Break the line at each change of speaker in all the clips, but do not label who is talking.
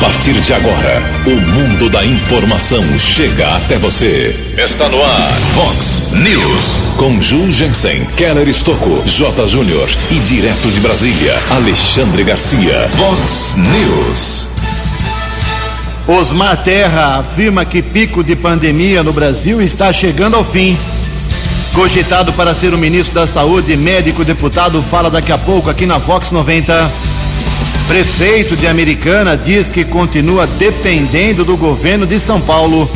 partir de agora, o mundo da informação chega até você. Está no ar, Fox News. Com Ju Jensen, Keller Estocco, J. Júnior e direto de Brasília, Alexandre Garcia. Fox News.
Osmar Terra afirma que pico de pandemia no Brasil está chegando ao fim. Cogitado para ser o ministro da Saúde, médico deputado, fala daqui a pouco aqui na Fox 90. Prefeito de Americana diz que continua dependendo do governo de São Paulo.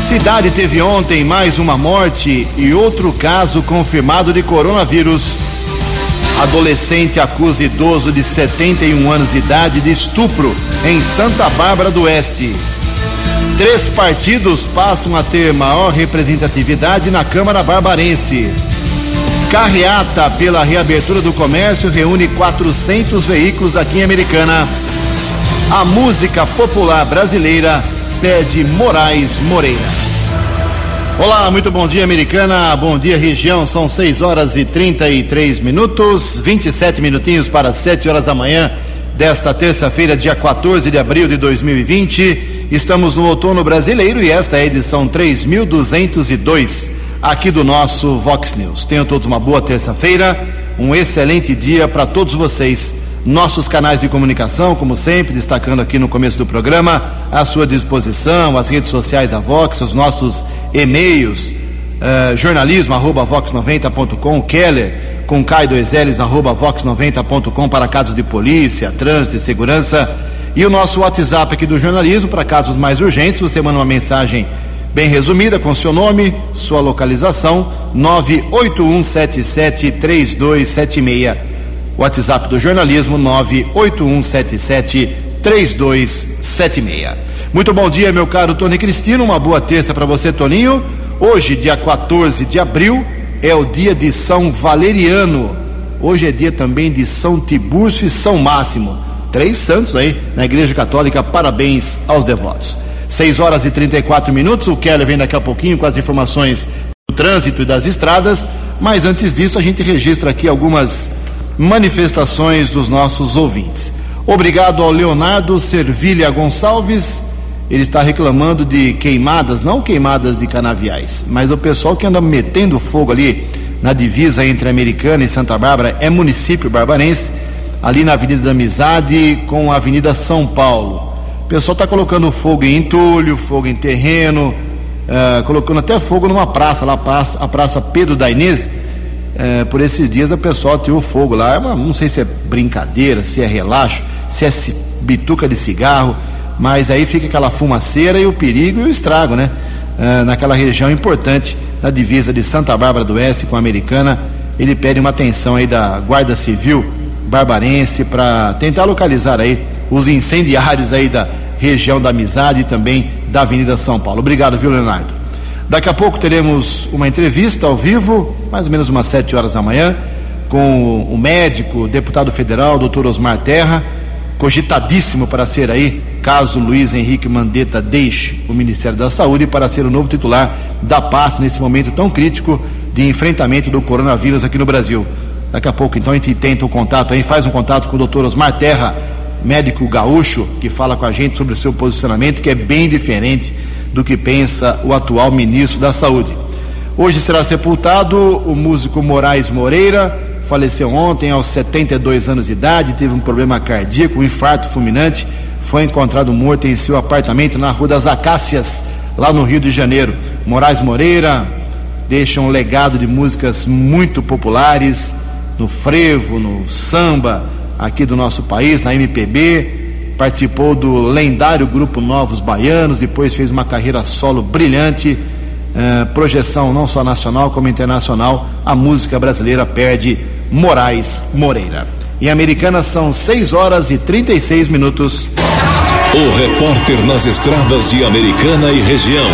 Cidade teve ontem mais uma morte e outro caso confirmado de coronavírus. Adolescente acusa idoso de 71 anos de idade de estupro em Santa Bárbara do Oeste. Três partidos passam a ter maior representatividade na Câmara Barbarense. Carreata pela reabertura do comércio reúne 400 veículos aqui em Americana. A música popular brasileira pede Moraes Moreira. Olá, muito bom dia, Americana. Bom dia, região. São 6 horas e 33 minutos, 27 minutinhos para 7 horas da manhã desta terça-feira, dia 14 de abril de 2020. Estamos no outono brasileiro e esta é a edição 3202 aqui do nosso Vox News. Tenham todos uma boa terça-feira, um excelente dia para todos vocês. Nossos canais de comunicação, como sempre, destacando aqui no começo do programa, à sua disposição, as redes sociais da Vox, os nossos e-mails, uh, jornalismo arroba vox90.com, Keller com K2Ls arroba vox90.com para casos de polícia, trânsito e segurança. E o nosso WhatsApp aqui do jornalismo, para casos mais urgentes, você manda uma mensagem bem resumida, com seu nome, sua localização, 981773276. WhatsApp do jornalismo, 981773276. Muito bom dia, meu caro Tony Cristino. Uma boa terça para você, Toninho. Hoje, dia 14 de abril, é o dia de São Valeriano. Hoje é dia também de São Tibúrcio e São Máximo. Três santos aí na Igreja Católica. Parabéns aos devotos. 6 horas e 34 minutos. O Keller vem daqui a pouquinho com as informações do trânsito e das estradas. Mas antes disso, a gente registra aqui algumas manifestações dos nossos ouvintes. Obrigado ao Leonardo Servilha Gonçalves. Ele está reclamando de queimadas, não queimadas de canaviais, mas o pessoal que anda metendo fogo ali na divisa entre Americana e Santa Bárbara é município barbarense, ali na Avenida da Amizade com a Avenida São Paulo. O pessoal está colocando fogo em entulho, fogo em terreno, uh, colocando até fogo numa praça, lá a praça Pedro da Inês. Uh, por esses dias a pessoa tirou fogo lá. É não sei se é brincadeira, se é relaxo, se é bituca de cigarro, mas aí fica aquela fumaceira e o perigo e o estrago, né? Naquela região importante na divisa de Santa Bárbara do Oeste com a Americana. Ele pede uma atenção aí da Guarda Civil barbarense para tentar localizar aí os incendiários aí da região da Amizade e também da Avenida São Paulo. Obrigado, viu, Leonardo? Daqui a pouco teremos uma entrevista ao vivo, mais ou menos umas sete horas da manhã, com o médico, deputado federal, doutor Osmar Terra, cogitadíssimo para ser aí, caso Luiz Henrique Mandetta deixe o Ministério da Saúde para ser o novo titular da pasta nesse momento tão crítico de enfrentamento do coronavírus aqui no Brasil. Daqui a pouco, então, a gente tenta um contato aí, faz um contato com o doutor Osmar Terra, médico gaúcho, que fala com a gente sobre o seu posicionamento, que é bem diferente do que pensa o atual ministro da Saúde. Hoje será sepultado o músico Moraes Moreira, faleceu ontem aos 72 anos de idade, teve um problema cardíaco, um infarto fulminante, foi encontrado morto em seu apartamento na Rua das Acácias, lá no Rio de Janeiro. Moraes Moreira deixa um legado de músicas muito populares no frevo, no samba, aqui do nosso país, na MPB, participou do lendário grupo Novos Baianos, depois fez uma carreira solo brilhante, eh, projeção não só nacional como internacional. A música brasileira perde Moraes Moreira. Em Americana são 6 horas e 36 minutos.
O repórter nas estradas de Americana e região,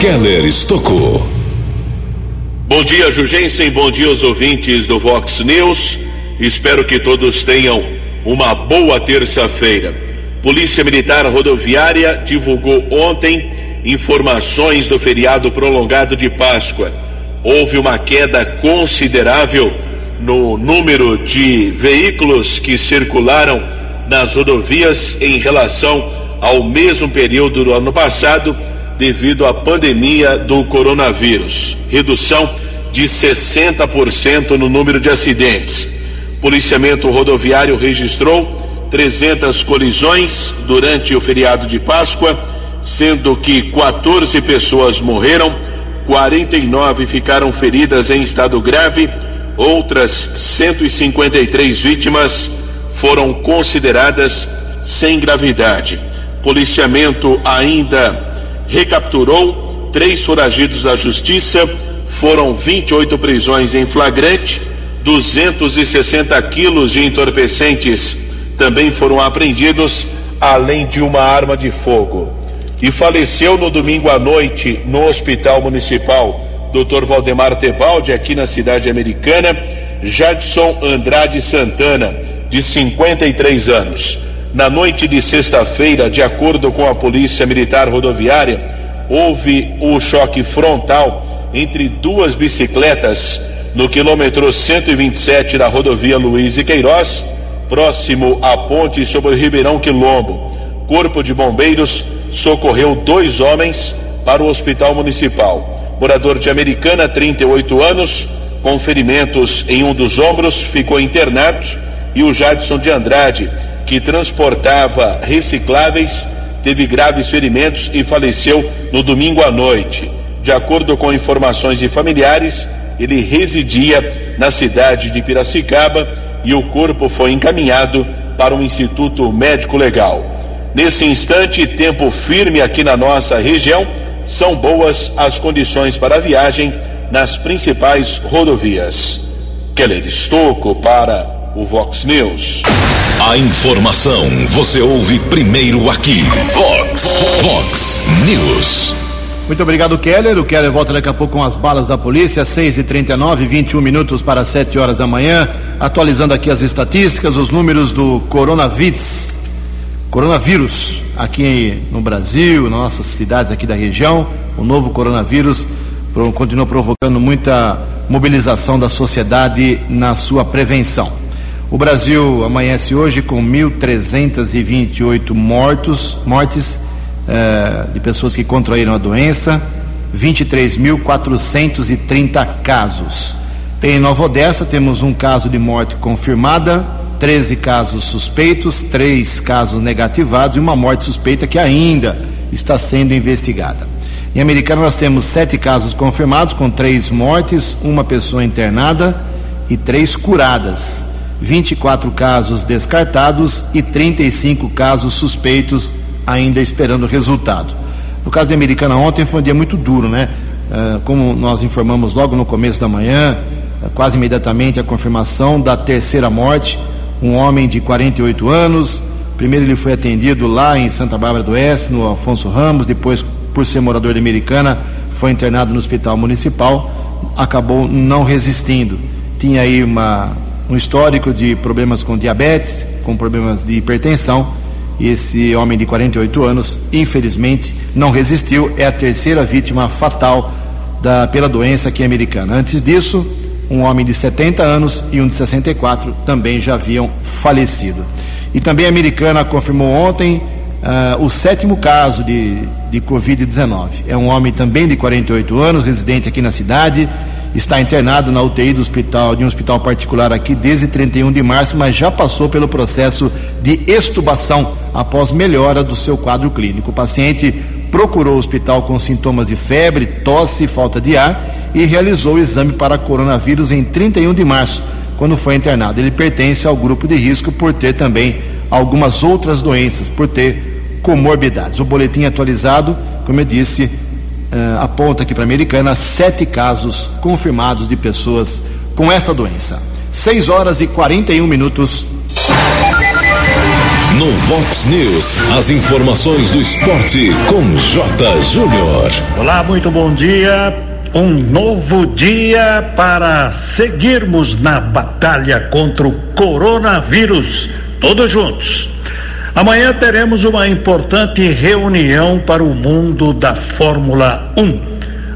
Keller Estocou.
Bom dia, Jugensen. Bom dia aos ouvintes do Vox News. Espero que todos tenham uma boa terça-feira. Polícia Militar Rodoviária divulgou ontem informações do feriado prolongado de Páscoa. Houve uma queda considerável no número de veículos que circularam nas rodovias em relação ao mesmo período do ano passado, devido à pandemia do coronavírus. Redução de 60% no número de acidentes. Policiamento rodoviário registrou 300 colisões durante o feriado de Páscoa, sendo que 14 pessoas morreram, 49 ficaram feridas em estado grave, outras 153 vítimas foram consideradas sem gravidade. Policiamento ainda recapturou três foragidos da justiça, foram 28 prisões em flagrante, 260 quilos de entorpecentes também foram apreendidos, além de uma arma de fogo. E faleceu no domingo à noite no Hospital Municipal Dr. Valdemar Tebaldi, aqui na cidade americana, Jadson Andrade Santana, de 53 anos. Na noite de sexta-feira, de acordo com a Polícia Militar Rodoviária, houve o choque frontal entre duas bicicletas no quilômetro 127 da rodovia Luiz e Queiroz, próximo à ponte sobre o Ribeirão Quilombo. Corpo de Bombeiros socorreu dois homens para o Hospital Municipal. Morador de Americana, 38 anos, com ferimentos em um dos ombros, ficou internado, e o Jadson de Andrade, que transportava recicláveis, teve graves ferimentos e faleceu no domingo à noite. De acordo com informações de familiares, ele residia na cidade de Piracicaba e o corpo foi encaminhado para o Instituto Médico Legal. Nesse instante, tempo firme aqui na nossa região, são boas as condições para a viagem nas principais rodovias. Keller Estocco para o Vox News.
A informação você ouve primeiro aqui. Vox, Vox News.
Muito obrigado, Keller. O Keller volta daqui a pouco com as balas da polícia, 6 e 39 21 minutos para 7 horas da manhã. Atualizando aqui as estatísticas, os números do coronavírus. Coronavírus aqui no Brasil, nas nossas cidades aqui da região. O novo coronavírus continua provocando muita mobilização da sociedade na sua prevenção. O Brasil amanhece hoje com 1.328 mortos, mortes eh, de pessoas que contraíram a doença, 23.430 casos. Em Nova Odessa, temos um caso de morte confirmada, 13 casos suspeitos, 3 casos negativados e uma morte suspeita que ainda está sendo investigada. Em Americana nós temos sete casos confirmados, com três mortes, uma pessoa internada e três curadas. 24 casos descartados e 35 casos suspeitos ainda esperando resultado. No caso da Americana ontem foi um dia muito duro, né? Uh, como nós informamos logo no começo da manhã, uh, quase imediatamente a confirmação da terceira morte, um homem de 48 anos. Primeiro ele foi atendido lá em Santa Bárbara do Oeste, no Afonso Ramos, depois, por ser morador de Americana, foi internado no hospital municipal, acabou não resistindo. Tinha aí uma um histórico de problemas com diabetes, com problemas de hipertensão. Esse homem de 48 anos, infelizmente, não resistiu. É a terceira vítima fatal da, pela doença aqui americana. Antes disso, um homem de 70 anos e um de 64 também já haviam falecido. E também a americana confirmou ontem uh, o sétimo caso de, de Covid-19. É um homem também de 48 anos, residente aqui na cidade está internado na UTI do hospital, de um hospital particular aqui desde 31 de março, mas já passou pelo processo de extubação após melhora do seu quadro clínico. O paciente procurou o hospital com sintomas de febre, tosse e falta de ar e realizou o exame para coronavírus em 31 de março, quando foi internado. Ele pertence ao grupo de risco por ter também algumas outras doenças, por ter comorbidades. O boletim atualizado, como eu disse, uh, aponta aqui para a Americana sete casos confirmados de pessoas com esta doença. 6 horas e 41 minutos.
No Vox News, as informações do esporte com J. Júnior.
Olá, muito bom dia. Um novo dia para seguirmos na batalha contra o coronavírus. Todos juntos. Amanhã teremos uma importante reunião para o mundo da Fórmula 1.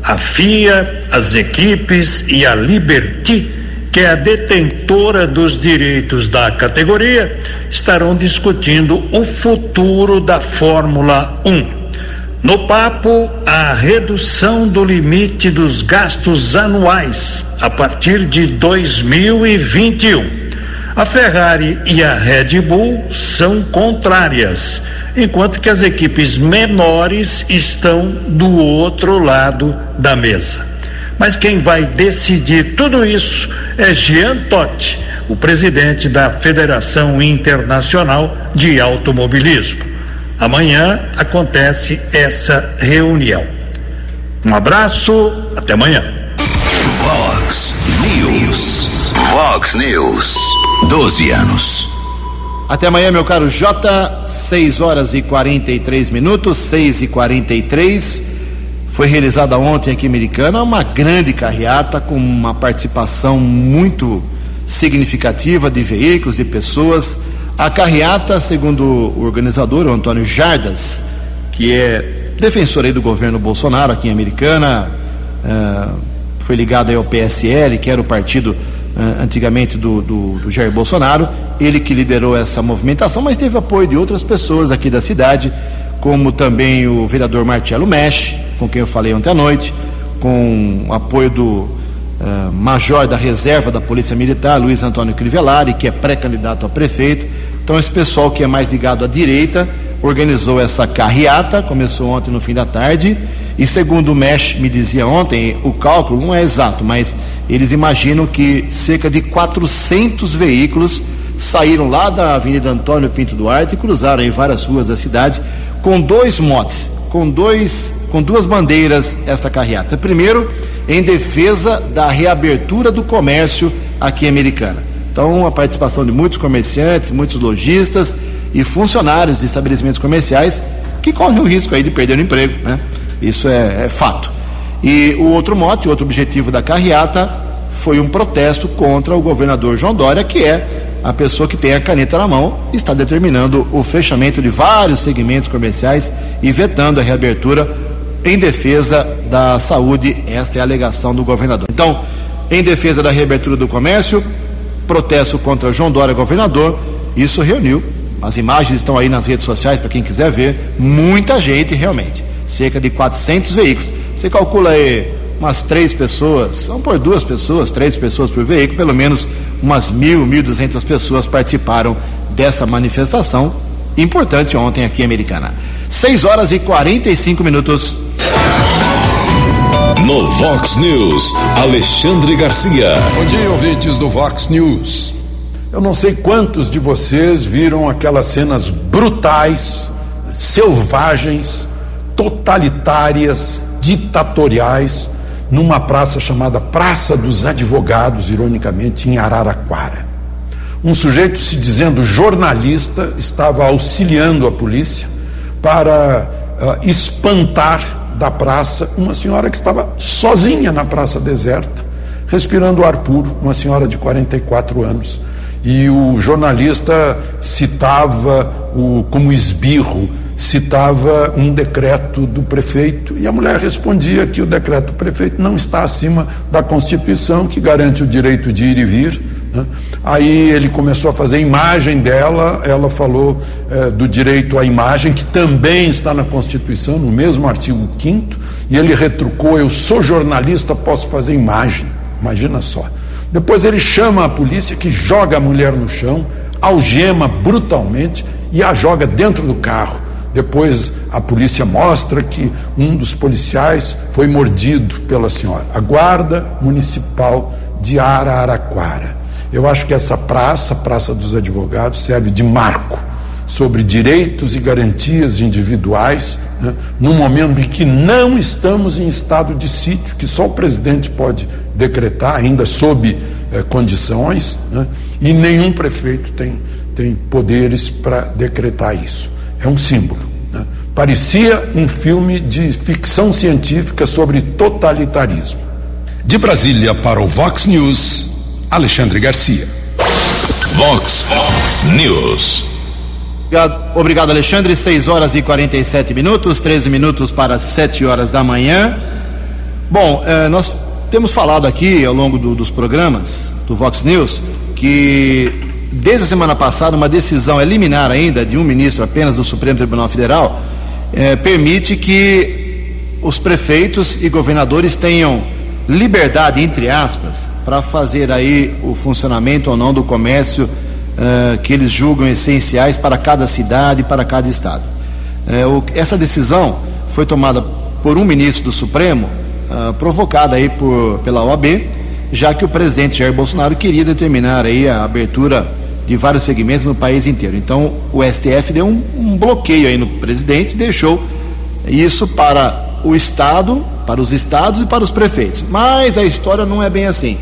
A FIA, as equipes e a Liberty, que é a detentora dos direitos da categoria, estarão discutindo o futuro da Fórmula 1. No papo, a redução do limite dos gastos anuais a partir de 2021. A Ferrari e a Red Bull são contrárias, enquanto que as equipes menores estão do outro lado da mesa. Mas quem vai decidir tudo isso é Jean Todt, o presidente da Federação Internacional de Automobilismo. Amanhã acontece essa reunião. Um abraço, até amanhã.
Vox News. Vox News. 12 anos.
Até amanhã, meu caro J, 6 horas e 43 minutos, 6 e 43. Foi realizada ontem aqui em Americana uma grande carreata com uma participação muito significativa de veículos, de pessoas. A carreata, segundo o organizador, o Antônio Jardas, que é defensor do governo Bolsonaro aqui em Americana, uh, foi ligado ao PSL, que era o partido uh, antigamente do, do, do Jair Bolsonaro, ele que liderou essa movimentação, mas teve apoio de outras pessoas aqui da cidade, como também o vereador Marcelo Mesh, com quem eu falei ontem à noite, com apoio do uh, major da reserva da Polícia Militar, Luiz Antônio Crivellari, que é pré-candidato a prefeito. Então, esse pessoal que é mais ligado à direita organizou essa carreata, começou ontem no fim da tarde. E segundo o MESH me dizia ontem, o cálculo não é exato, mas eles imaginam que cerca de 400 veículos saíram lá da Avenida Antônio Pinto Duarte e cruzaram em várias ruas da cidade com dois motes, com dois, com duas bandeiras esta carreata. Primeiro, em defesa da reabertura do comércio aqui em Americana. Então, a participação de muitos comerciantes, muitos lojistas e funcionários de estabelecimentos comerciais que correm o risco aí de perder o emprego, né? Isso é, é fato. E o outro mote, o outro objetivo da carreata foi um protesto contra o governador João Dória, que é a pessoa que tem a caneta na mão, está determinando o fechamento de vários segmentos comerciais e vetando a reabertura em defesa da saúde. Esta é a alegação do governador. Então, em defesa da reabertura do comércio, protesto contra João Dória, governador, isso reuniu. As imagens estão aí nas redes sociais para quem quiser ver. Muita gente, realmente. Cerca de 400 veículos. Você calcula aí umas três pessoas, vamos por duas pessoas, três pessoas por veículo, pelo menos umas mil, mil duzentas pessoas participaram dessa manifestação importante ontem aqui em Americana. 6 horas e 45 minutos.
No Vox News, Alexandre Garcia.
Bom dia, ouvintes do Vox News. Eu não sei quantos de vocês viram aquelas cenas brutais, selvagens, totalitárias, ditatoriais, numa praça chamada Praça dos Advogados, ironicamente, em Araraquara. Um sujeito se dizendo jornalista estava auxiliando a polícia para uh, espantar da praça uma senhora que estava sozinha na praça deserta, respirando ar puro, uma senhora de 44 anos. E o jornalista citava o, como esbirro, citava um decreto do prefeito e a mulher respondia que o decreto do prefeito não está acima da Constituição, que garante o direito de ir e vir né? Aí ele começou a fazer imagem dela, ela falou é, do direito à imagem, que também está na Constituição, no mesmo artigo 5 e ele retrucou: Eu sou jornalista, posso fazer imagem. Imagina só. Depois ele chama a polícia, que joga a mulher no chão, algema brutalmente e a joga dentro do carro. Depois a polícia mostra que um dos policiais foi mordido pela senhora. A guarda municipal de Araraquara eu acho que essa praça, Praça dos Advogados, serve de marco sobre direitos e garantias individuais, né, num momento em que não estamos em estado de sítio, que só o presidente pode decretar, ainda sob eh, condições, né, e nenhum prefeito tem, tem poderes para decretar isso. É um símbolo. Né. Parecia um filme de ficção científica sobre totalitarismo.
De Brasília para o Vox News. Alexandre Garcia. Vox News.
Obrigado, obrigado, Alexandre. 6 horas e 47 minutos, 13 minutos para 7 horas da manhã. Bom, eh, nós temos falado aqui ao longo do, dos programas do Vox News que desde a semana passada, uma decisão liminar ainda de um ministro apenas do Supremo Tribunal Federal eh, permite que os prefeitos e governadores tenham liberdade, entre aspas, para fazer aí o funcionamento ou não do comércio eh, que eles julgam essenciais para cada cidade e para cada estado. Eh, o, essa decisão foi tomada por um ministro do Supremo, uh, provocada aí por, pela OAB, já que o presidente Jair Bolsonaro queria determinar aí a abertura de vários segmentos no país inteiro. Então, o STF deu um, um bloqueio aí no presidente, deixou isso para o Estado, para os estados e para os prefeitos. Mas a história não é bem assim.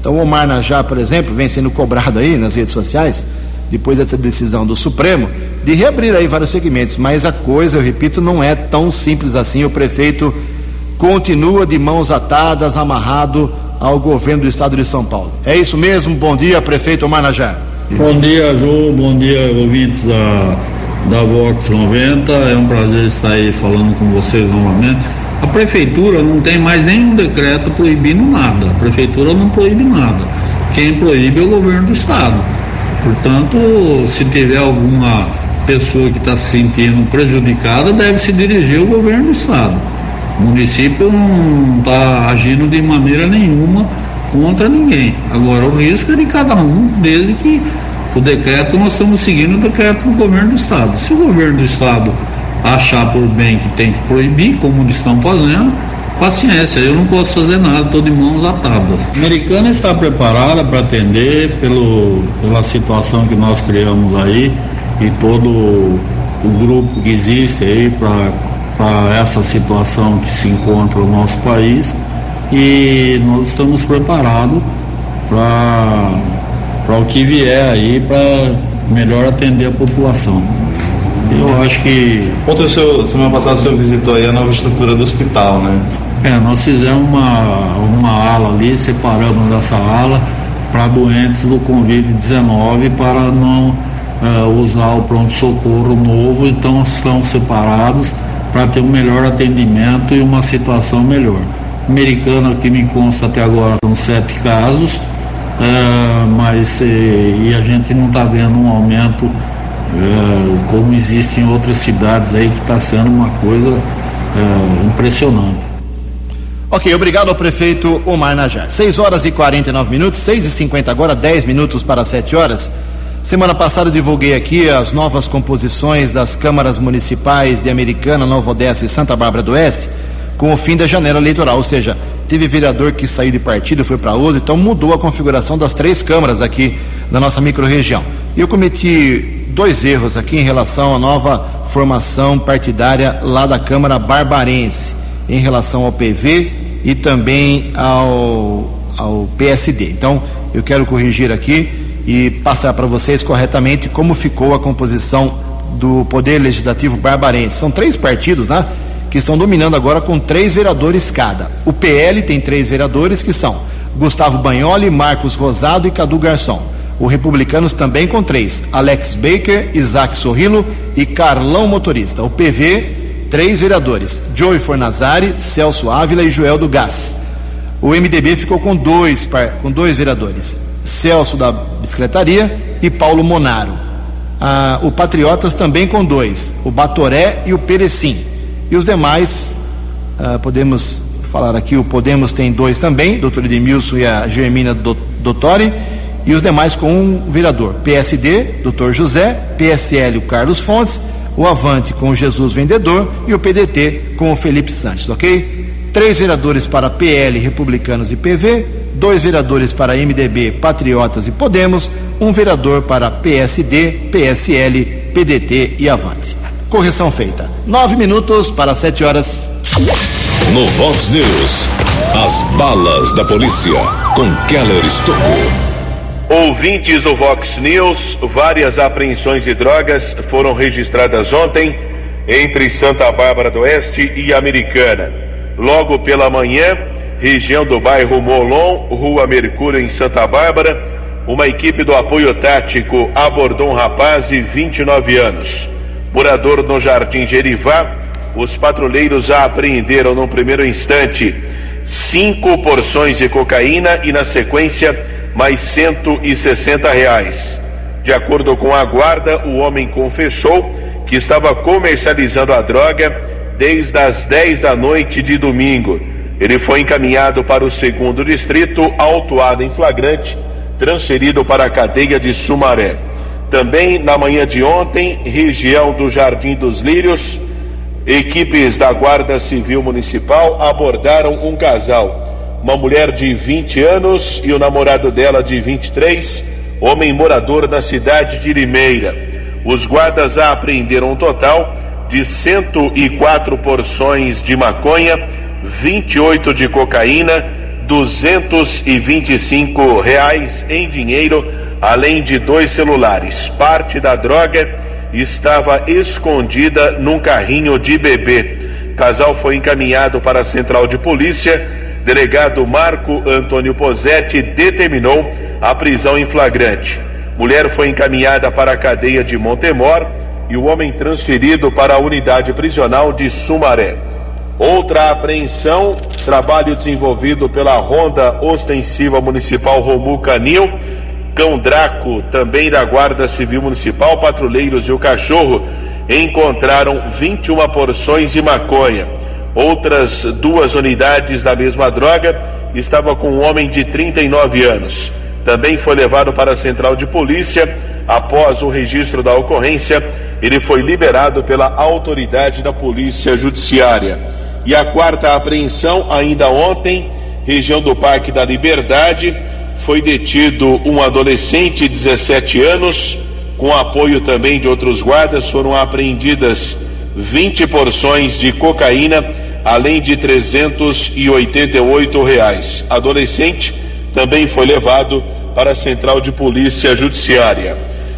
Então, o Omar Najá, por exemplo, vem sendo cobrado aí nas redes sociais, depois dessa decisão do Supremo, de reabrir aí vários segmentos. Mas a coisa, eu repito, não é tão simples assim. O prefeito continua de mãos atadas, amarrado ao governo do estado de São Paulo. É isso mesmo? Bom dia, prefeito Omar Najá.
Bom dia, Ju. Bom dia, ouvintes da, da Vox 90. É um prazer estar aí falando com vocês novamente. A prefeitura não tem mais nenhum decreto proibindo nada. A prefeitura não proíbe nada. Quem proíbe é o governo do estado. Portanto, se tiver alguma pessoa que está se sentindo prejudicada, deve se dirigir ao governo do estado. O município não está agindo de maneira nenhuma contra ninguém. Agora, o risco é de cada um, desde que o decreto, nós estamos seguindo o decreto do governo do Estado. Se o governo do Estado achar por bem que tem que proibir, como eles estão fazendo, paciência, eu não posso fazer nada, estou de mãos atadas. A americana está preparada para atender pelo, pela situação que nós criamos aí e todo o grupo que existe aí para essa situação que se encontra no nosso país e nós estamos preparados para o que vier aí para melhor atender a população. Eu acho que.
Ontem, senhor, semana passada, o senhor visitou aí a nova estrutura do hospital, né?
É, nós fizemos uma, uma ala ali, separamos essa ala para doentes do Covid-19 para não uh, usar o pronto-socorro novo, então estão separados para ter um melhor atendimento e uma situação melhor. Americana, que me consta até agora, são sete casos, uh, mas uh, e a gente não está vendo um aumento uh, como existe em outras cidades aí, que está sendo uma coisa impressionante.
Ok, obrigado ao prefeito Omar Najar. 6 horas e 49 minutos, 6 e 50 agora, 10 minutos para 7 horas. Semana passada eu divulguei aqui as novas composições das câmaras municipais de Americana, Nova Odessa e Santa Bárbara do Oeste com o fim da janela eleitoral, ou seja, teve vereador que saiu de partido foi para outro, então mudou a configuração das três câmaras aqui da nossa microrregião. Eu cometi dois erros aqui em relação à nova formação partidária lá da Câmara Barbarense, em relação ao PV e também ao, ao PSD. Então, eu quero corrigir aqui e passar para vocês corretamente como ficou a composição do Poder Legislativo Barbarense. São três partidos, né? Que estão dominando agora com três vereadores cada. O PL tem três vereadores que são Gustavo Banholi, Marcos Rosado e Cadu Garçom. O Republicanos também com três: Alex Baker, Isaac Sorrilo e Carlão Motorista. O PV, três vereadores: Joey Fornazari, Celso Ávila e Joel do Gás. O MDB ficou com dois, com dois vereadores: Celso da Bicicletaria e Paulo Monaro. Ah, o Patriotas também com dois: o Batoré e o Perecim. E os demais, uh, podemos falar aqui, o Podemos tem dois também, doutor Edmilson e a Germina Dottori, e os demais com um vereador. PSD, doutor José, PSL, o Carlos Fontes, o Avante com o Jesus Vendedor e o PDT com o Felipe Santos, ok? Três vereadores para PL, Republicanos e PV, dois vereadores para MDB, Patriotas e Podemos, um vereador para PSD, PSL, PDT e Avante. Correção feita. Nove minutos para sete horas.
No Vox News, as balas da polícia com Keller Estocou.
Ouvintes do Vox News, várias apreensões de drogas foram registradas ontem entre Santa Bárbara do Oeste e Americana. Logo pela manhã, região do bairro Molon, Rua Mercúrio, em Santa Bárbara, uma equipe do apoio tático abordou um rapaz de 29 anos. Morador no Jardim Gerivá, os patrulheiros já apreenderam no primeiro instante cinco porções de cocaína e na sequência mais 160 reais. De acordo com a guarda, o homem confessou que estava comercializando a droga desde as 10 da noite de domingo. Ele foi encaminhado para o segundo distrito, autuado em flagrante, transferido para a cadeia de Sumaré. Também na manhã de ontem, região do Jardim dos Lírios, equipes da Guarda Civil Municipal abordaram um casal, uma mulher de 20 anos e o namorado dela de 23, homem morador da cidade de Limeira. Os guardas apreenderam um total de 104 porções de maconha, 28 de cocaína, 225 reais em dinheiro, além de dois celulares. Parte da droga estava escondida num carrinho de bebê. Casal foi encaminhado para a central de polícia. Delegado Marco Antônio Posetti determinou a prisão em flagrante. Mulher foi encaminhada para a cadeia de Montemor e o homem transferido para a unidade prisional de Sumaré. Outra apreensão, trabalho desenvolvido pela Ronda Ostensiva Municipal Romu Canil, Cão Draco, também da Guarda Civil Municipal, patrulheiros e o cachorro encontraram 21 porções de maconha. Outras duas unidades da mesma droga estavam com um homem de 39 anos. Também foi levado para a central de polícia. Após o registro da ocorrência, ele foi liberado pela autoridade da Polícia Judiciária. E a quarta apreensão, ainda ontem, região do Parque da Liberdade, foi detido um adolescente de 17 anos, com apoio também de outros guardas, foram apreendidas 20 porções de cocaína, além de 388 reais. Adolescente também foi levado para a Central de Polícia Judiciária.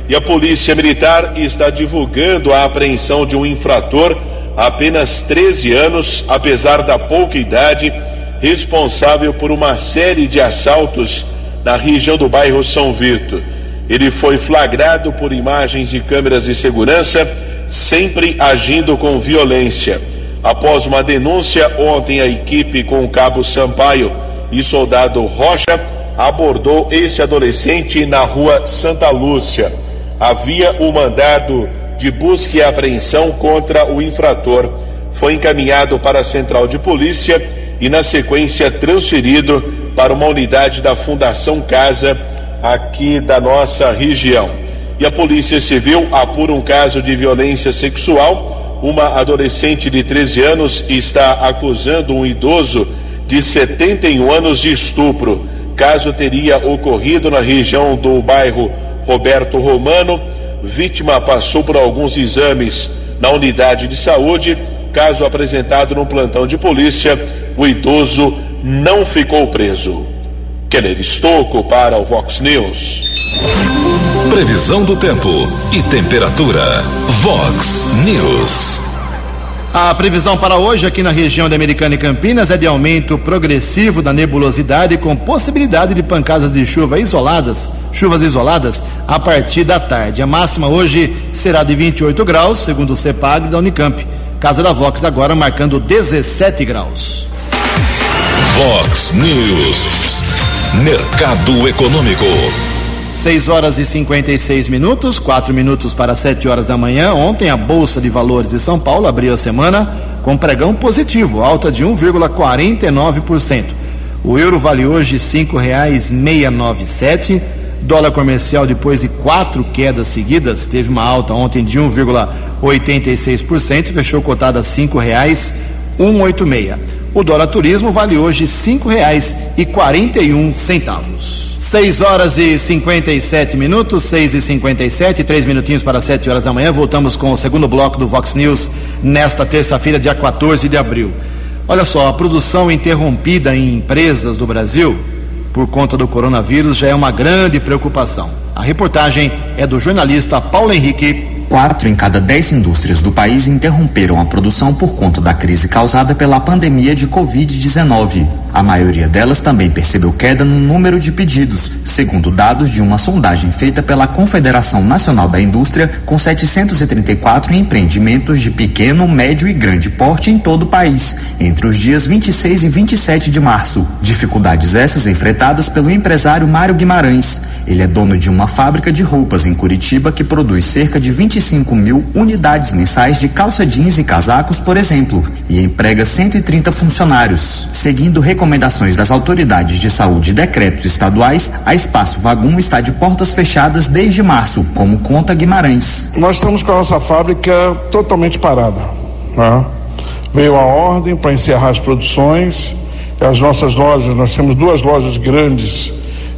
E a Polícia Militar está divulgando a apreensão de um infrator, apenas 13 anos, apesar da pouca idade, responsável por uma série de assaltos na região do bairro São Vito. Ele foi flagrado por imagens de câmeras de segurança, sempre agindo com violência. Após uma denúncia, ontem a equipe com o cabo Sampaio e soldado Rocha abordou esse adolescente na rua Santa Lúcia. Havia o um mandado de busca e apreensão contra o infrator. Foi encaminhado para a central de polícia e, na sequência, transferido para uma unidade da Fundação Casa aqui da nossa região. E a Polícia Civil apura um caso de violência sexual. Uma adolescente de 13 anos está acusando um idoso de 71 anos de estupro. Caso teria ocorrido na região do bairro Roberto Romano. Vítima passou por alguns exames na unidade de saúde. Caso apresentado no plantão de polícia, o idoso não ficou preso. Keller Estocco para o Vox News.
Previsão do tempo e temperatura. Vox News.
A previsão para hoje aqui na região de Americana e Campinas é de aumento progressivo da nebulosidade com possibilidade de pancadas de chuva isoladas, chuvas isoladas a partir da tarde. A máxima hoje será de 28 graus, segundo o CEPAG da Unicamp. Casa da Vox agora marcando 17 graus.
Vox News. Mercado Econômico.
6 horas e 56 minutos, 4 minutos para 7 horas da manhã. Ontem a Bolsa de Valores de São Paulo abriu a semana com pregão positivo, alta de 1,49%. O euro vale hoje R$ 5,697. Dólar comercial, depois de quatro quedas seguidas, teve uma alta ontem de 1,86%, fechou cotada a R$ 5,186. O dólar turismo vale hoje R$ 5,41 centavos. 6 horas e 57 minutos, 6 e 57, três minutinhos para 7 horas da manhã. Voltamos com o segundo bloco do Vox News nesta terça-feira, dia 14 de abril. Olha só, a produção interrompida em empresas do Brasil por conta do coronavírus já é uma grande preocupação. A reportagem é do jornalista Paulo Henrique
Quatro em cada dez indústrias do país interromperam a produção por conta da crise causada pela pandemia de Covid-19. A maioria delas também percebeu queda no número de pedidos, segundo dados de uma sondagem feita pela Confederação Nacional da Indústria, com 734 empreendimentos de pequeno, médio e grande porte em todo o país, entre os dias 26 e 27 de março. Dificuldades essas enfrentadas pelo empresário Mário Guimarães. Ele é dono de uma fábrica de roupas em Curitiba que produz cerca de 25 mil unidades mensais de calça jeans e casacos, por exemplo, e emprega 130 funcionários. Seguindo recomendações das autoridades de saúde e decretos estaduais, a Espaço Vagum está de portas fechadas desde março, como conta Guimarães.
Nós estamos com a nossa fábrica totalmente parada. Né? Veio a ordem para encerrar as produções. As nossas lojas, nós temos duas lojas grandes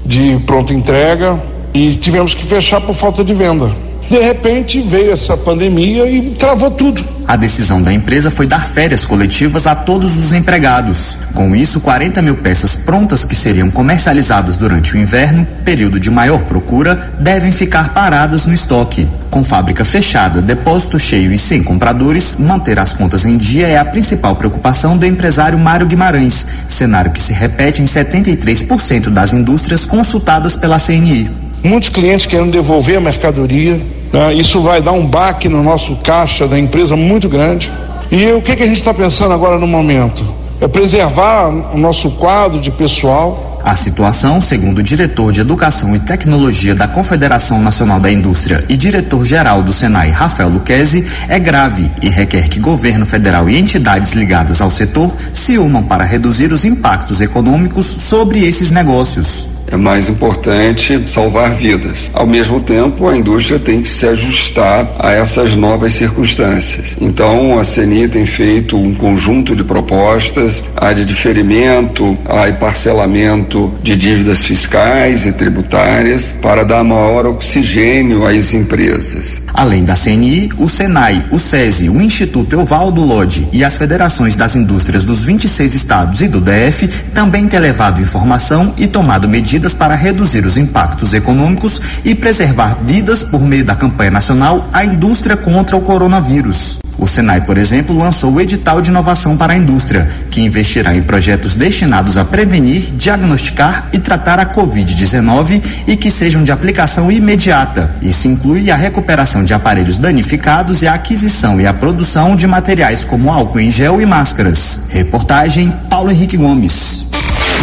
de pronta entrega e tivemos que fechar por falta de venda. De repente veio essa pandemia e travou tudo.
A decisão da empresa foi dar férias coletivas a todos os empregados. Com isso, 40 mil peças prontas que seriam comercializadas durante o inverno, período de maior procura, devem ficar paradas no estoque. Com fábrica fechada, depósito cheio e sem compradores, manter as contas em dia é a principal preocupação do empresário Mário Guimarães, cenário que se repete em 73% das indústrias consultadas pela CNI.
Muitos clientes querendo devolver a mercadoria, né? Isso vai dar um baque no nosso caixa da empresa muito grande. E o que, que a gente está pensando agora no momento? É preservar o nosso quadro de pessoal.
A situação, segundo o diretor de Educação e Tecnologia da Confederação Nacional da Indústria e diretor-geral do Senai, Rafael Luquezzi, é grave e requer que governo federal e entidades ligadas ao setor se unam para reduzir os impactos econômicos sobre esses negócios
é mais importante salvar vidas. Ao mesmo tempo, a indústria tem que se ajustar a essas novas circunstâncias. Então, a CNI tem feito um conjunto de propostas, a de diferimento, a parcelamento de dívidas fiscais e tributárias para dar maior oxigênio às empresas.
Além da CNI, o SENAI, o SESI, o Instituto Evaldo Lodge e as federações das indústrias dos 26 estados e do DF também têm levado informação e tomado medidas para reduzir os impactos econômicos e preservar vidas por meio da campanha nacional A Indústria contra o Coronavírus. O Senai, por exemplo, lançou o edital de inovação para a indústria, que investirá em projetos destinados a prevenir, diagnosticar e tratar a Covid-19 e que sejam de aplicação imediata. Isso inclui a recuperação de aparelhos danificados e a aquisição e a produção de materiais como álcool em gel e máscaras. Reportagem Paulo Henrique Gomes.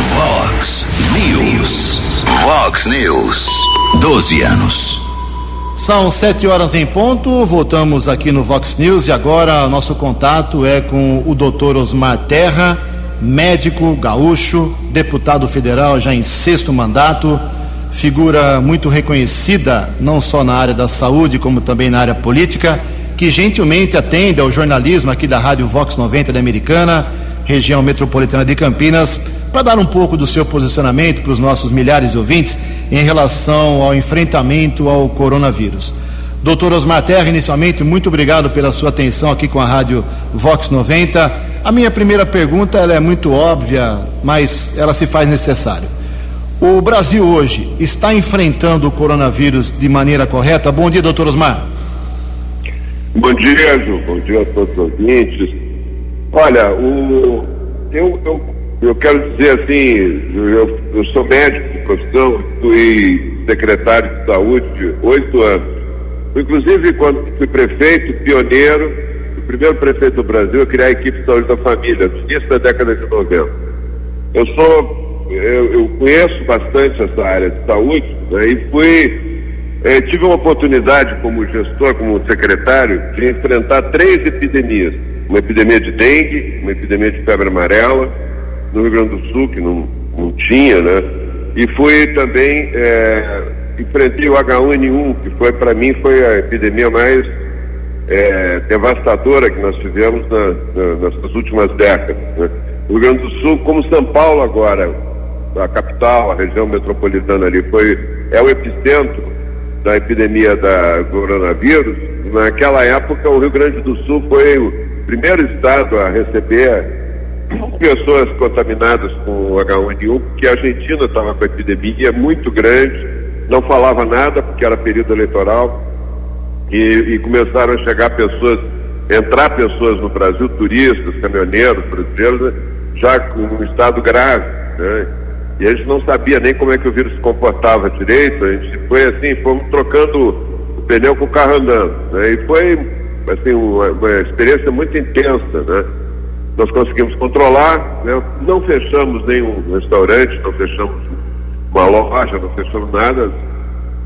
Vox News. Vox News. 12 anos.
São sete horas em ponto, voltamos aqui no Vox News e agora nosso contato é com o doutor Osmar Terra, médico gaúcho, deputado federal já em sexto mandato, figura muito reconhecida não só na área da saúde como também na área política, que gentilmente atende ao jornalismo aqui da Rádio Vox 90 da Americana, região metropolitana de Campinas para dar um pouco do seu posicionamento para os nossos milhares de ouvintes em relação ao enfrentamento ao coronavírus. Doutor Osmar Terra, inicialmente, muito obrigado pela sua atenção aqui com a Rádio Vox 90. A minha primeira pergunta é muito óbvia, mas ela se faz necessária. O Brasil hoje está enfrentando o coronavírus de maneira correta? Bom dia, doutor Osmar.
Bom dia, Ju. Bom dia a todos os ouvintes. Olha, o... eu, eu eu quero dizer assim, eu, eu sou médico de profissão, fui secretário de saúde oito anos. Inclusive, quando fui prefeito, pioneiro, primeiro prefeito do Brasil a criar a equipe de saúde da família, no início da década de 90. Eu sou, eu, eu conheço bastante essa área de saúde né, e fui, eh, tive uma oportunidade como gestor, como secretário, de enfrentar três epidemias. Uma epidemia de dengue, uma epidemia de febre amarela no Rio Grande do Sul, que não, não tinha, né? E fui também, é, enfrentei o H1N1, que foi, para mim, foi a epidemia mais é, devastadora que nós tivemos na, na, nessas últimas décadas. Né? O Rio Grande do Sul, como São Paulo agora, a capital, a região metropolitana ali, foi, é o epicentro da epidemia da coronavírus. Naquela época, o Rio Grande do Sul foi o primeiro estado a receber pessoas contaminadas com H1N1, porque a Argentina estava com a epidemia muito grande, não falava nada porque era período eleitoral, e, e começaram a chegar pessoas, entrar pessoas no Brasil, turistas, caminhoneiros, brasileiros, já com um estado grave, né? E a gente não sabia nem como é que o vírus se comportava direito, a gente foi assim, fomos trocando o pneu com o carro andando, né? E foi, assim, uma, uma experiência muito intensa, né? nós conseguimos controlar, né? não fechamos nenhum restaurante, não fechamos uma loja, não fechamos nada.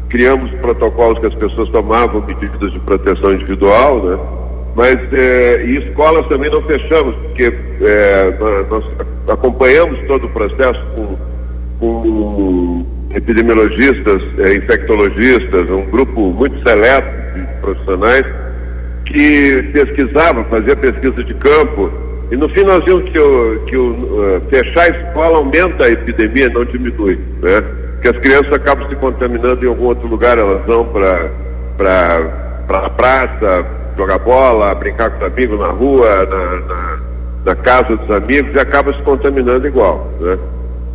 Criamos protocolos que as pessoas tomavam medidas de proteção individual, né? Mas é, e escolas também não fechamos, porque é, nós acompanhamos todo o processo com, com epidemiologistas, é, infectologistas, um grupo muito seleto de profissionais que pesquisava, fazia pesquisa de campo, e no fim nós vimos que, o, que o, uh, fechar a escola aumenta a epidemia, não diminui, né? Porque as crianças acabam se contaminando em algum outro lugar, elas vão para pra, pra praça, jogar bola, brincar com os amigos na rua, na, na, na casa dos amigos, e acaba se contaminando igual, né?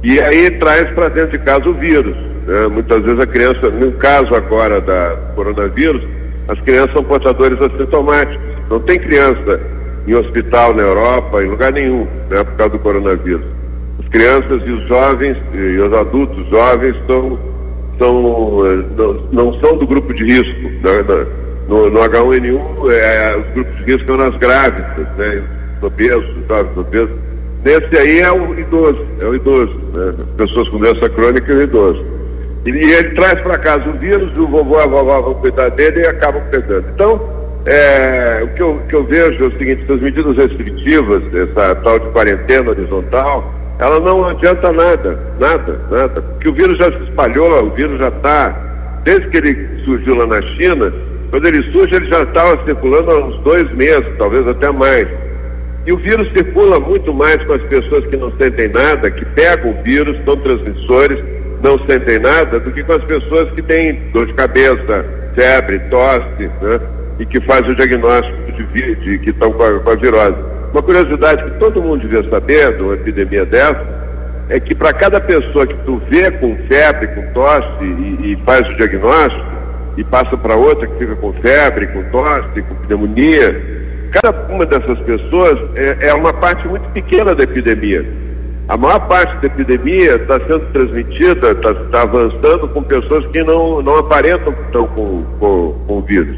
E aí traz para dentro de casa o vírus. Né? Muitas vezes a criança, no caso agora da coronavírus, as crianças são portadores assintomáticos. Não tem criança em hospital na Europa, em lugar nenhum, né, por causa do coronavírus. As crianças e os jovens, e os adultos jovens são, são, eh, não, não são do grupo de risco. No, no H1N1, é, os grupos de risco são as grávidas, né, os obesos, os jovens. Nesse aí é o idoso, é o idoso, né, pessoas com doença crônica e o idoso. E ele traz para casa o vírus, o vovô e a vovó vão cuidar dele e acabam pegando. Então, é, o que eu, que eu vejo é o seguinte, essas medidas restritivas, essa tal de quarentena horizontal, ela não adianta nada, nada, nada. Porque o vírus já se espalhou, o vírus já está, desde que ele surgiu lá na China, quando ele surge, ele já estava circulando há uns dois meses, talvez até mais. E o vírus circula muito mais com as pessoas que não sentem nada, que pegam o vírus, são transmissores, não sentem nada, do que com as pessoas que têm dor de cabeça, febre, tosse, né? E que fazem o diagnóstico de, de que estão com com a virose. Uma curiosidade que todo mundo devia saber de uma epidemia dessa é que para cada pessoa que tu vê com febre, com tosse e, e faz o diagnóstico e passa para outra que fica com febre, com tosse, com pneumonia, cada uma dessas pessoas é, é uma parte muito pequena da epidemia. A maior parte da epidemia está sendo transmitida, está tá avançando com pessoas que não, não aparentam que estão com, com, com o vírus.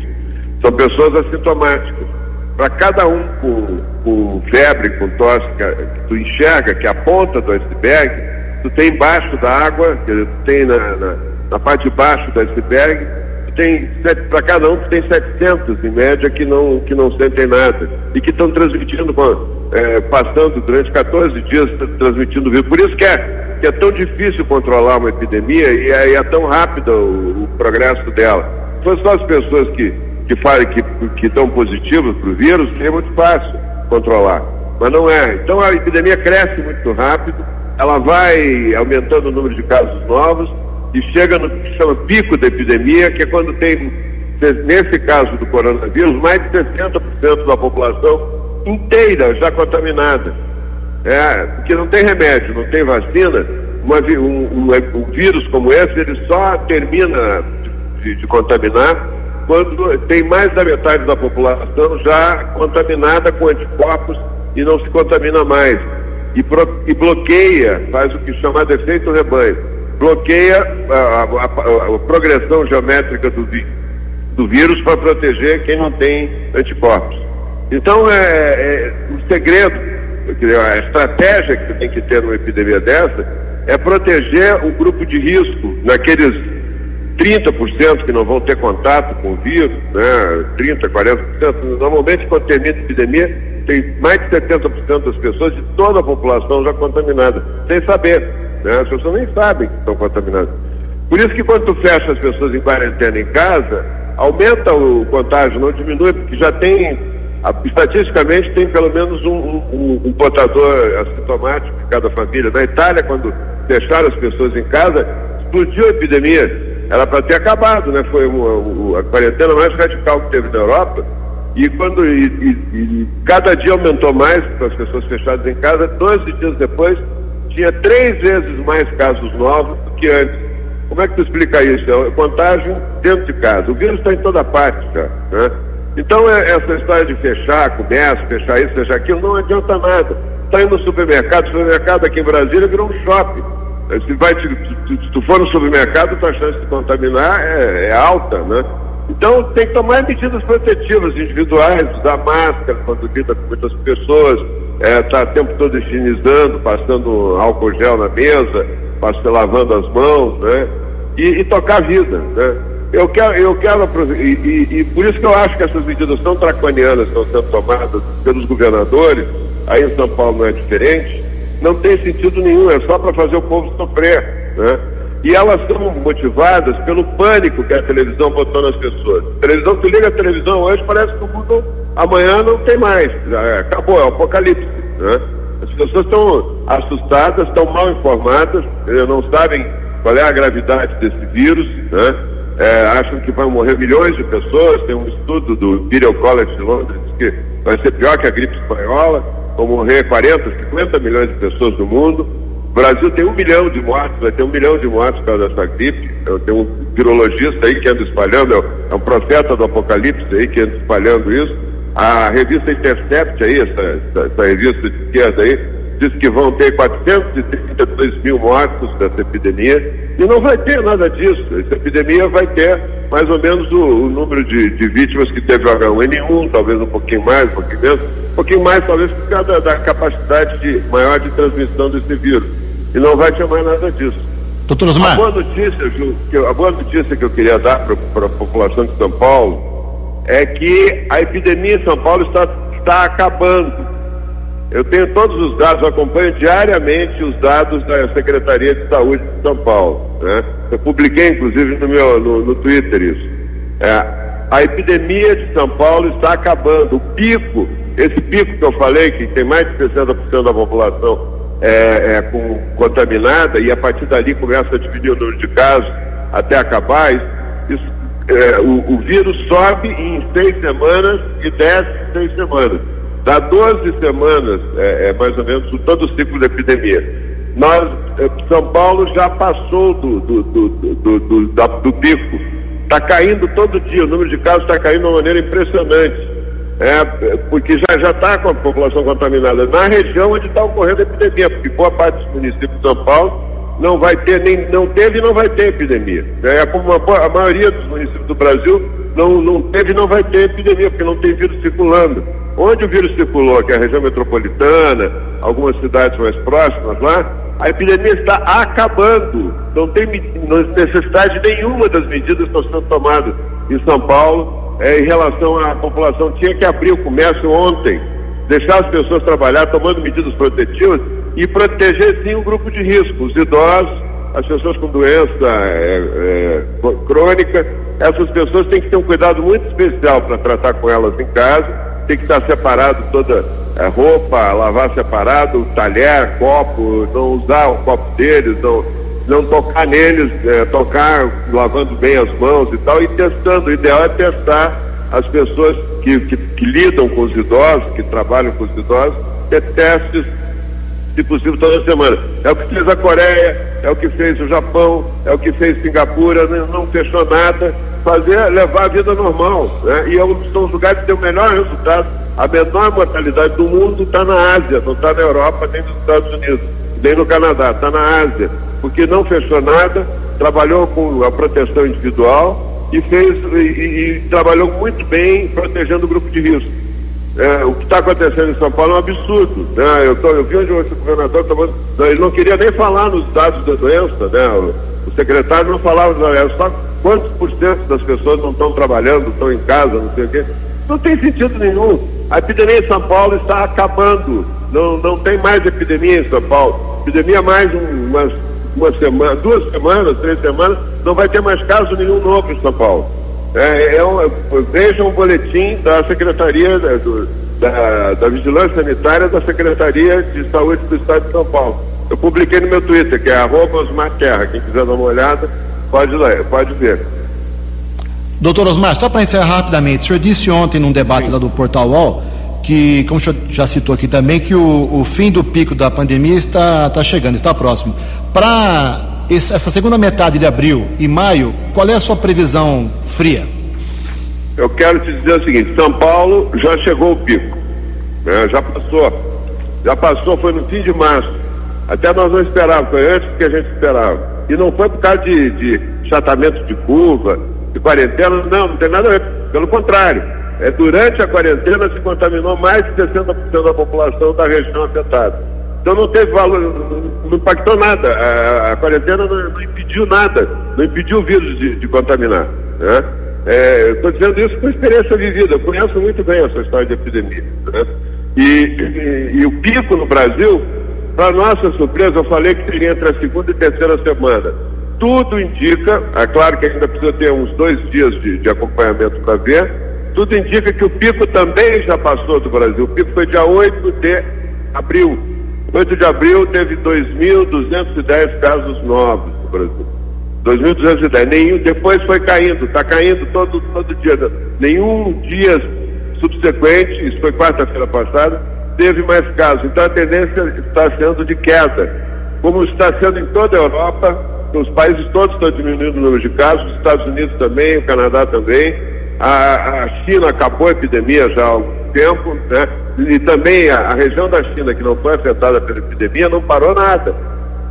São pessoas assintomáticas. Para cada um com, com febre, com tosse, que, tu enxerga que a ponta do iceberg, tu tem embaixo da água, tu tem na, na, na parte de baixo do iceberg, tem para cada um tem 700 em média que não que não sentem nada e que estão transmitindo é, passando durante 14 dias transmitindo vírus. Por isso que é, que é tão difícil controlar uma epidemia e é, é tão rápido o, o, progresso dela. Fossem só as pessoas que, que falam que, que estão positivas para o vírus, seria muito fácil controlar. Mas não é. Então a epidemia cresce muito rápido, ela vai aumentando o número de casos novos e chega no que chama pico da epidemia, que é quando tem, nesse caso do coronavírus, mais de 60% da população inteira já contaminada. É, porque não tem remédio, não tem vacina, uma, um, um, um, vírus como esse, ele só termina de, de, contaminar quando tem mais da metade da população já contaminada com anticorpos e não se contamina mais. E, pro, e bloqueia, faz o que chama de efeito rebanho, bloqueia a, a, a, a progressão geométrica do, do vírus para proteger quem não tem anticorpos. Então, é, é, o segredo, a estratégia que tem que ter numa epidemia dessa é proteger o grupo de risco naqueles 30% que não vão ter contato com o vírus, né, 30%, 40%. Normalmente, quando termina a epidemia, tem mais de 70% das pessoas de toda a população já contaminada, sem saber. Né? As pessoas nem sabem que estão contaminadas. Por isso que quando tu fecha as pessoas em quarentena em casa, aumenta o contágio, não diminui, porque já tem Estatisticamente, tem pelo menos um, um, um, portador assintomático de cada família. Na Itália, quando fecharam as pessoas em casa, explodiu a epidemia. Era para ter acabado, né? Foi uma, a quarentena mais radical que teve na Europa. E quando e, e, e cada dia aumentou mais para as pessoas fechadas em casa, 12 dias depois, tinha três vezes mais casos novos do que antes. Como é que tu explica isso? É contágio dentro de casa. O vírus está em toda parte, já, né? Então, é, essa história de fechar comércio, fechar isso, fechar aquilo, não adianta nada. Está indo no supermercado, o supermercado aqui em Brasília virou um shopping. Se, vai, se, se tu for no supermercado, tua chance de contaminar é, é alta, né? Então tem que tomar medidas protetivas individuais, usar máscara quando lida com muitas pessoas, estar é, tá o tempo todo higienizando, passando álcool gel na mesa, passando, lavando as mãos, né? E, e tocar a vida, né? Eu quero, eu quero e, e, e, por isso que eu acho que essas medidas tão draconianas estão sendo tomadas pelos governadores, aí em São Paulo não é diferente, não tem sentido nenhum, é só para fazer o povo sofrer, né? E elas são motivadas pelo pânico que a televisão botou nas pessoas. A televisão, tu liga a televisão hoje, parece que o mundo amanhã não tem mais. É, acabou, é o apocalipse. Né? As pessoas estão assustadas, estão mal informadas, não sabem qual é a gravidade desse vírus, né? É, acham que vão morrer milhões de pessoas. Tem um estudo do Imperial College de Londres que vai ser pior que a gripe espanhola, vão morrer 40, 50 milhões de pessoas no mundo. O Brasil tem um milhão de mortes, vai ter um milhão de mortes por causa dessa gripe. Tem um virologista aí que anda espalhando, é um profeta do apocalipse aí que anda espalhando isso. A revista Intercept aí, essa, essa, essa revista de esquerda aí, diz que vão ter 432 mil mortos dessa epidemia e não vai ter nada disso. Essa epidemia vai ter mais ou menos o, o número de, de, vítimas que teve o H1N1, talvez um pouquinho mais, um pouquinho menos, um pouquinho mais talvez por causa da, da capacidade de, maior de transmissão desse vírus e não vai ter mais nada disso.
Doutor Osmar.
A boa notícia, Ju, que, a boa notícia que eu queria dar para a população de São Paulo é que a epidemia em São Paulo está, está acabando. Eu tenho todos os dados, acompanho diariamente os dados da Secretaria de Saúde de São Paulo. Né? Eu publiquei, inclusive, no meu no, no Twitter isso. É, a epidemia de São Paulo está acabando. O pico, esse pico que eu falei, que tem mais de 60% da população é, é, com, contaminada e a partir dali começa a diminuir o número de casos até acabar, isso, é, o, o, vírus sobe em seis semanas e desce em seis semanas. Dá 12 semanas, é, é, mais ou menos, todo o ciclo da epidemia. Nós, é, São Paulo já passou do, do, do, do, do, do pico. Está caindo todo dia, o número de casos está caindo de uma maneira impressionante é, porque já já está com a população contaminada na região onde está ocorrendo a epidemia, porque boa parte dos municípios de São Paulo não vai ter, nem não teve e não vai ter epidemia. É como uma, a maioria dos municípios do Brasil não, não teve não vai ter epidemia, porque não tem vírus circulando. Onde o vírus circulou, que é a região metropolitana, algumas cidades mais próximas lá, a epidemia está acabando. Não tem necessidade nenhuma das medidas que estão sendo tomadas em São Paulo é, em relação à população. Tinha que abrir o comércio ontem, deixar as pessoas trabalhar tomando medidas protetivas e proteger sim o grupo de risco, os idosos, as pessoas com doença é, é, crônica. Essas pessoas têm que ter um cuidado muito especial para tratar com elas em casa, tem que estar separado toda é, roupa, lavar separado, talher, copo, não usar o copo deles, não não tocar neles, é, tocar lavando bem as mãos e tal, e testando. O ideal é testar as pessoas que, que, que lidam com os idosos, que trabalham com os idosos, ter testes, se possível, toda semana. É o que fez a Coreia, é o que fez o Japão, é o que fez Singapura, não, não fechou nada, fazer, levar a vida normal. Né? E é são os lugares que têm o melhor resultado. A menor mortalidade do mundo está na Ásia, não está na Europa nem nos Estados Unidos, nem no Canadá, está na Ásia porque não fechou nada, trabalhou com a proteção individual e fez e, e, e trabalhou muito bem protegendo o grupo de risco. É, o que está acontecendo em São Paulo é um absurdo. Né? Eu, tô, eu vi onde o governador estava. Ele não queria nem falar nos dados da doença, né? O, o secretário não falava da doença, só quantos por cento das pessoas não estão trabalhando, estão em casa, não sei o quê. Não tem sentido nenhum. A epidemia em São Paulo está acabando. Não, não tem mais epidemia em São Paulo. Epidemia mais um, umas uma semana, duas semanas, três semanas, não vai ter mais caso nenhum novo em São Paulo. É, é um, vejam o boletim da Secretaria da, do, da, da, Vigilância Sanitária da Secretaria de Saúde do Estado de São Paulo. Eu publiquei no meu Twitter, que é arroba Osmar Terra. Quem quiser dar uma olhada, pode, ler, pode ver.
Doutor Osmar, só para encerrar rapidamente, o senhor disse ontem num debate Sim. lá do Portal UOL que, como o senhor já citou aqui também, que o, o fim do pico da pandemia está, está chegando, está próximo. Para essa segunda metade de abril e maio, qual é a sua previsão fria?
Eu quero te dizer o seguinte: São Paulo já chegou o pico, né? já passou. Já passou, foi no fim de março. Até nós não esperávamos, foi antes do que a gente esperava. E não foi por causa de, de de curva, de quarentena, não, não tem nada a ver. Pelo contrário é, durante a quarentena se contaminou mais de 60% da população da região afetada. Então não teve valor, não, impactou nada. A, a quarentena não, não, impediu nada, não impediu o vírus de, de contaminar. Né? É, Estou dizendo isso com experiência vivida, eu conheço muito bem essa história de epidemia. Né? E, e, e, o pico no Brasil, para nossa surpresa, eu falei que seria entre a segunda e terceira semana. Tudo indica, é claro que ainda precisa ter uns dois dias de, de acompanhamento para ver, tudo indica que o pico também já passou do Brasil. O pico foi dia 8 de abril. 8 de abril teve 2.210 casos novos no Brasil. 2.210. Nenhum, depois foi caindo, está caindo todo, todo dia. Nenhum dia subsequente, isso foi quarta-feira passada, teve mais casos. Então a tendência está sendo de queda. Como está sendo em toda a Europa, os países todos estão diminuindo o número de casos, os Estados Unidos também, o Canadá também. A, a China acabou a epidemia já há algum tempo, né? E também a, a região da China que não foi afetada pela epidemia não parou nada.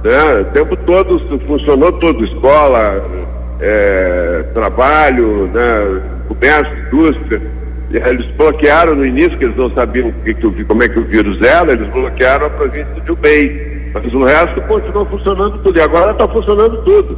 Né? O tempo todo funcionou tudo, escola, é, trabalho, né? comércio, indústria. Eles bloquearam no início, que eles não sabiam que, que, como é que o vírus era, eles bloquearam a província de Hubei. Mas o resto continuou funcionando tudo. E agora está funcionando tudo.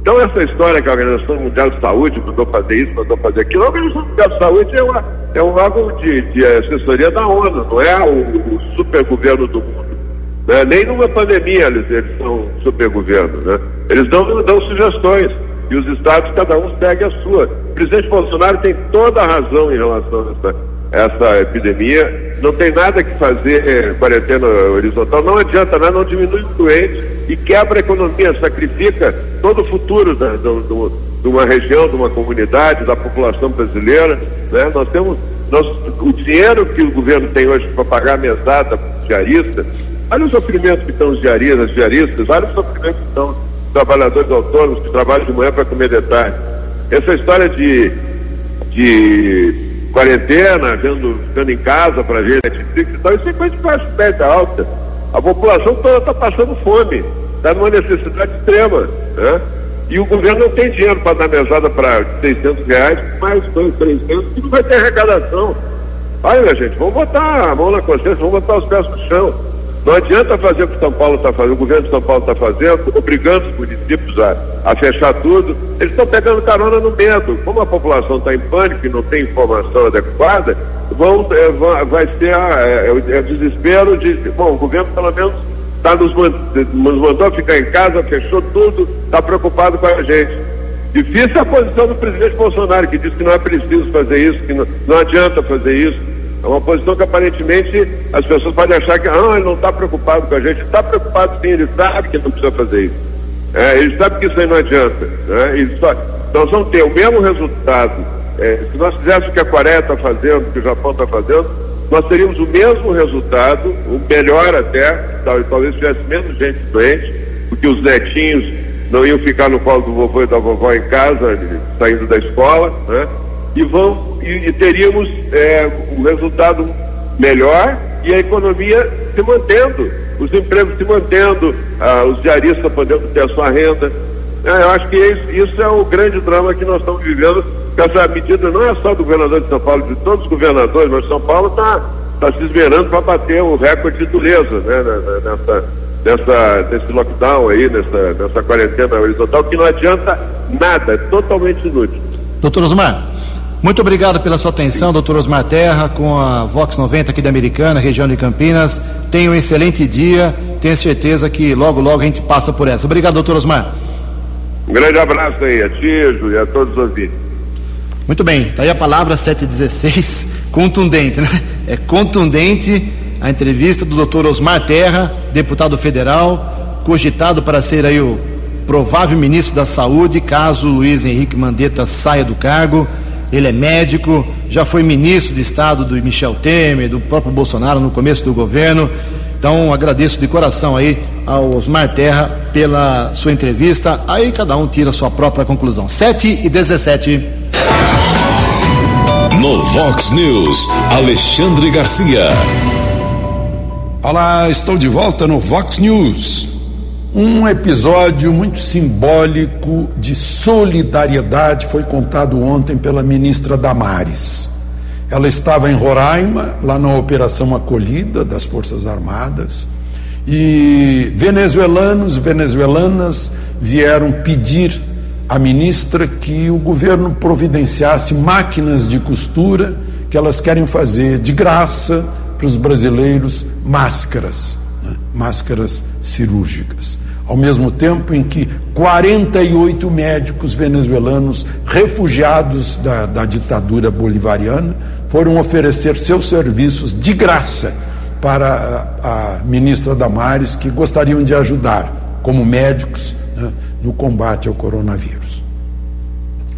Então essa história que a Organização Mundial de Saúde mandou fazer isso, mandou fazer aquilo, a Organização Mundial de Saúde é, uma, é um órgão de, de assessoria da ONU, não é o, o super governo do mundo. Né? Nem numa pandemia eles, eles são supergoverno. Né? Eles dão, dão sugestões e os estados, cada um segue a sua. O presidente Bolsonaro tem toda a razão em relação a essa, essa epidemia. Não tem nada que fazer é, quarentena horizontal, não adianta nada, não diminui o doente e quebra a economia, sacrifica todo o futuro da, do, do, de uma região, de uma comunidade, da população brasileira. Né? Nós temos nós, o dinheiro que o governo tem hoje para pagar a mesada diarista Olha o sofrimento que estão os diaristas, diaristas, olha o sofrimento que estão os trabalhadores autônomos que trabalham de manhã para comer de tarde. Essa história de, de quarentena, vendo, ficando em casa para ver Netflix e tal, isso é coisa de classe média alta. A população toda está passando fome, está numa necessidade extrema. Né? E o governo não tem dinheiro para dar mesada para 600 reais, mais 2, 300, que não vai ter arrecadação. Olha, minha gente, vamos botar a mão na consciência, vamos botar os pés no chão. Não adianta fazer o que São Paulo está fazendo, o governo de São Paulo está fazendo, obrigando os municípios a, a fechar tudo. Eles estão pegando carona no medo. Como a população está em pânico e não tem informação adequada, vão, é, vai ser a, é, é, é desespero de. Bom, o governo pelo menos tá nos, nos mandou ficar em casa, fechou tudo, está preocupado com a gente. Difícil a posição do presidente Bolsonaro, que diz que não é preciso fazer isso, que não, não adianta fazer isso. É uma posição que aparentemente as pessoas podem achar que ah, ele não está preocupado com a gente. Está preocupado sim, ele sabe que não precisa fazer isso. É, ele sabe que isso aí não adianta. Né? Só, nós vamos ter o mesmo resultado. É, se nós fizéssemos o que a Coreia está fazendo, o que o Japão está fazendo, nós teríamos o mesmo resultado, o melhor até, talvez tivesse menos gente doente, porque os netinhos não iam ficar no colo do vovô e da vovó em casa, saindo da escola, né? e, vão, e, e teríamos é, um resultado melhor e a economia se mantendo, os empregos se mantendo, ah, os diaristas podendo ter a sua renda. É, eu acho que isso, isso, é o grande drama que nós estamos vivendo. Essa medida não é só do governador de São Paulo, de todos os governadores, mas São Paulo está tá se esmerando para bater o recorde de dureza né, nessa, nessa, nesse lockdown aí, nessa, nessa quarentena horizontal, que não adianta nada, é totalmente inútil.
Doutor Osmar. Muito obrigado pela sua atenção, doutor Osmar Terra, com a Vox 90 aqui da Americana, região de Campinas. Tenha um excelente dia. Tenho certeza que logo, logo a gente passa por essa. Obrigado, doutor Osmar.
Um grande abraço aí a Tijo e a todos os ouvintes.
Muito bem, está aí a palavra 716, contundente, né? É contundente a entrevista do doutor Osmar Terra, deputado federal, cogitado para ser aí o provável ministro da Saúde, caso Luiz Henrique Mandetta saia do cargo ele é médico, já foi ministro de Estado do Michel Temer, do próprio Bolsonaro no começo do governo. Então agradeço de coração aí ao Osmar Terra pela sua entrevista. Aí cada um tira a sua própria conclusão. 7 e 17.
No Vox News, Alexandre Garcia.
Olá, estou de volta no Vox News um episódio muito simbólico de solidariedade foi contado ontem pela ministra Damares. Ela estava em Roraima, lá na Operação Acolhida das Forças Armadas, e venezuelanos e venezuelanas vieram pedir a ministra que o governo providenciasse máquinas de costura que elas querem fazer de graça para os brasileiros máscaras, né? máscaras cirúrgicas. Ao mesmo tempo em que 48 médicos venezuelanos refugiados da, da ditadura bolivariana foram oferecer seus serviços de graça para a, a ministra Damares, que gostariam de ajudar como médicos no combate ao coronavírus.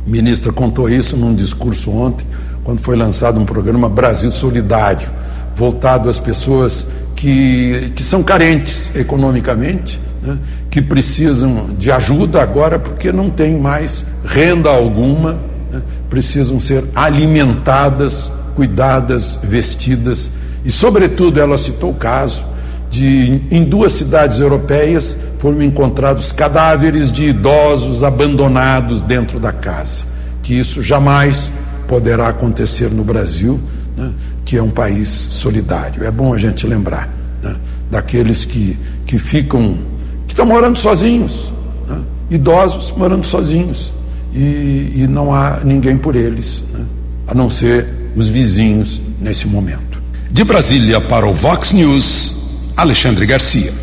A ministra contou isso num discurso ontem, quando foi lançado um programa Brasil Solidário, voltado às pessoas que, que são carentes economicamente, né, que precisam de ajuda agora porque não tem mais renda alguma, né, precisam ser alimentadas, cuidadas, vestidas. E, sobretudo, ela citou o caso de, em duas cidades europeias, foram encontrados cadáveres de idosos abandonados dentro da casa. Que isso jamais poderá acontecer no Brasil, né, que é um país solidário. É bom a gente lembrar né, daqueles que, que ficam, que estão morando sozinhos, né, idosos morando sozinhos, e, e, não há ninguém por eles, né, a não ser os vizinhos nesse momento.
De Brasília para o Vox News, Alexandre Garcia.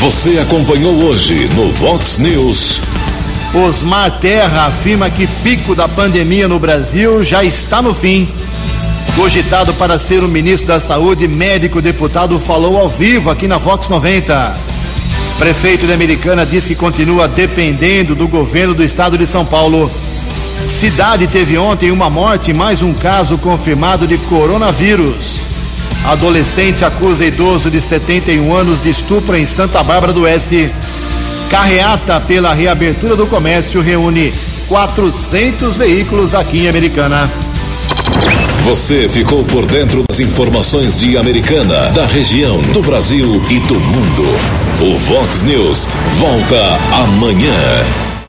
Você acompanhou hoje no Vox News.
Osmar Terra afirma que pico da pandemia no Brasil já está no fim. Cogitado para ser o ministro da Saúde, médico deputado falou ao vivo aqui na Vox 90. Prefeito de Americana diz que continua dependendo do governo do estado de São Paulo. Cidade teve ontem uma morte e mais um caso confirmado de coronavírus. Adolescente acusa idoso de 71 anos de estupro em Santa Bárbara do Oeste. Carreata pela reabertura do comércio reúne 400 veículos aqui em Americana.
Você ficou por dentro das informações de Americana, da região, do Brasil e do mundo. O Vox News volta amanhã.